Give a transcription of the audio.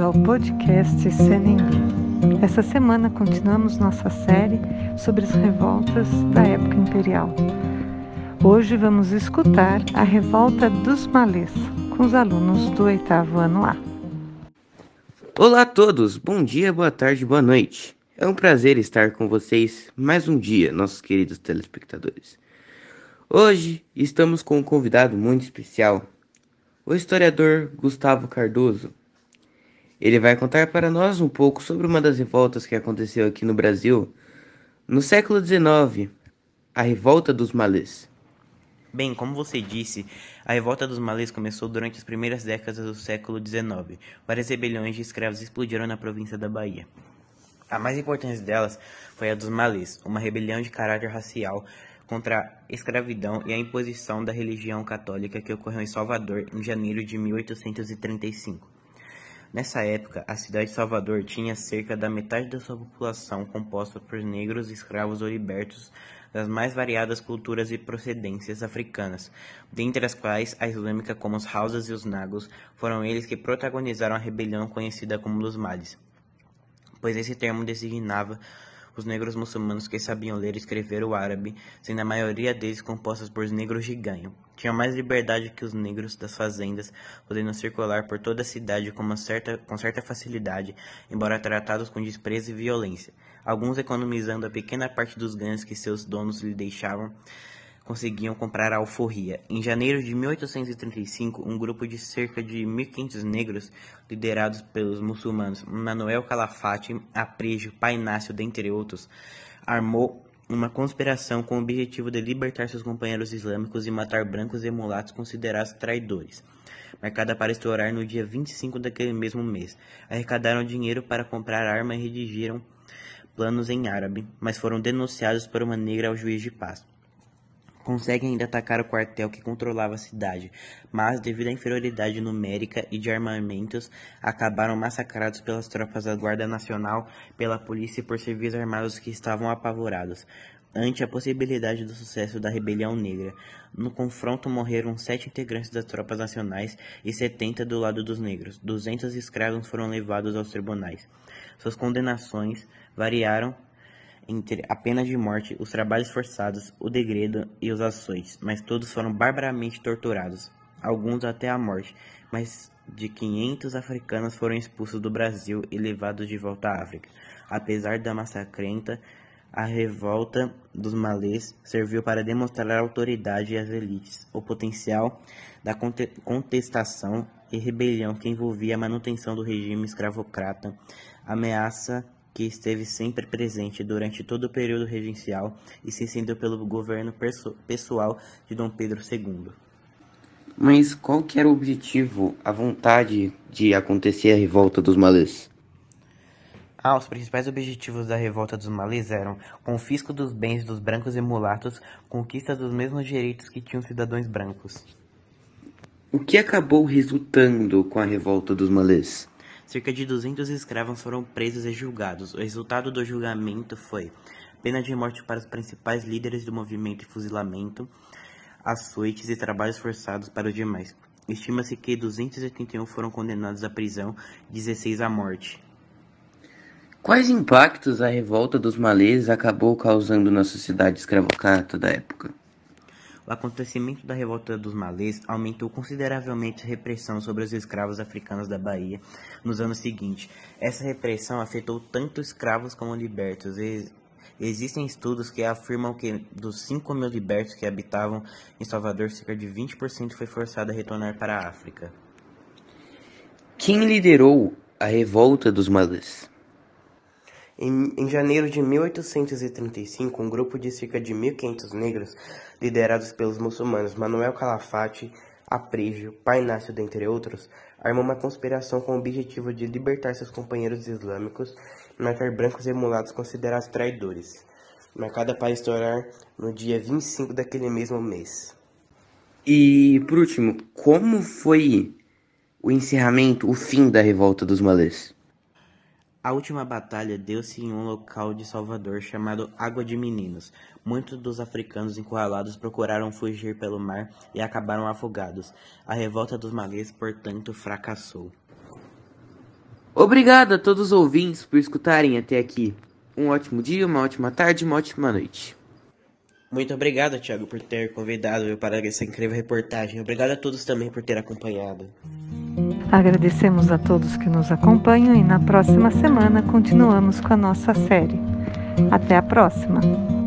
ao podcast Senembi. Essa semana continuamos nossa série sobre as revoltas da época imperial. Hoje vamos escutar a revolta dos malês com os alunos do oitavo ano A. Olá a todos, bom dia, boa tarde, boa noite. É um prazer estar com vocês mais um dia, nossos queridos telespectadores. Hoje estamos com um convidado muito especial, o historiador Gustavo Cardoso. Ele vai contar para nós um pouco sobre uma das revoltas que aconteceu aqui no Brasil no século XIX, a Revolta dos Malês. Bem, como você disse, a revolta dos malês começou durante as primeiras décadas do século XIX. Várias rebeliões de escravos explodiram na província da Bahia. A mais importante delas foi a dos malês, uma rebelião de caráter racial contra a escravidão e a imposição da religião católica que ocorreu em Salvador em janeiro de 1835. Nessa época, a cidade de Salvador tinha cerca da metade da sua população composta por negros, escravos ou libertos das mais variadas culturas e procedências africanas, dentre as quais a islâmica como os Hausas e os Nagos, foram eles que protagonizaram a rebelião conhecida como dos Males, pois esse termo designava os negros muçulmanos que sabiam ler e escrever o árabe, sendo a maioria deles compostos por negros de ganho. Tinham mais liberdade que os negros das fazendas, podendo circular por toda a cidade com, certa, com certa facilidade, embora tratados com desprezo e violência, alguns economizando a pequena parte dos ganhos que seus donos lhe deixavam conseguiam comprar a alforria. Em janeiro de 1835, um grupo de cerca de 1.500 negros, liderados pelos muçulmanos Manuel Calafate, Aprejo, Painácio, dentre outros, armou uma conspiração com o objetivo de libertar seus companheiros islâmicos e matar brancos e mulatos considerados traidores. Marcada para estourar no dia 25 daquele mesmo mês. Arrecadaram dinheiro para comprar arma e redigiram planos em árabe, mas foram denunciados por uma negra ao juiz de paz conseguem ainda atacar o quartel que controlava a cidade, mas, devido à inferioridade numérica e de armamentos, acabaram massacrados pelas tropas da Guarda Nacional, pela polícia e por civis armados que estavam apavorados. Ante a possibilidade do sucesso da rebelião negra, no confronto morreram sete integrantes das tropas nacionais e setenta do lado dos negros. Duzentos escravos foram levados aos tribunais. Suas condenações variaram entre a pena de morte, os trabalhos forçados, o degredo e os açoites, mas todos foram barbaramente torturados, alguns até a morte, mais de 500 africanos foram expulsos do Brasil e levados de volta à África. Apesar da massacrenta, a revolta dos malês serviu para demonstrar a autoridade às elites, o potencial da contestação e rebelião que envolvia a manutenção do regime escravocrata, ameaça que esteve sempre presente durante todo o período regencial e se estendeu pelo governo pessoal de Dom Pedro II. Mas qual que era o objetivo, a vontade de acontecer a revolta dos malês? Ah, os principais objetivos da revolta dos malês eram confisco dos bens dos brancos e mulatos, conquista dos mesmos direitos que tinham cidadãos brancos. O que acabou resultando com a revolta dos malês? Cerca de 200 escravos foram presos e julgados. O resultado do julgamento foi pena de morte para os principais líderes do movimento e fuzilamento, açoites e trabalhos forçados para os demais. Estima-se que 281 foram condenados à prisão, 16 à morte. Quais impactos a revolta dos malês acabou causando na sociedade escravocrata da época? O acontecimento da revolta dos malês aumentou consideravelmente a repressão sobre os escravos africanos da Bahia nos anos seguintes. Essa repressão afetou tanto escravos como libertos. Existem estudos que afirmam que dos 5 mil libertos que habitavam em Salvador, cerca de 20% foi forçado a retornar para a África. Quem liderou a revolta dos malês? Em, em, janeiro de 1835, um grupo de cerca de 1.500 negros, liderados pelos muçulmanos Manuel Calafate, Aprígio, Painácio, dentre outros, armou uma conspiração com o objetivo de libertar seus companheiros islâmicos e matar brancos e mulatos considerados traidores, marcada para estourar no dia 25 daquele mesmo mês. E, por último, como foi o encerramento, o fim da revolta dos malês? A última batalha deu-se em um local de Salvador chamado Água de Meninos. Muitos dos africanos encurralados procuraram fugir pelo mar e acabaram afogados. A revolta dos malês, portanto, fracassou. Obrigado a todos os ouvintes por escutarem até aqui. Um ótimo dia, uma ótima tarde, uma ótima noite. Muito obrigado, Thiago, por ter convidado eu para essa incrível reportagem. Obrigado a todos também por ter acompanhado. Agradecemos a todos que nos acompanham e na próxima semana continuamos com a nossa série. Até a próxima!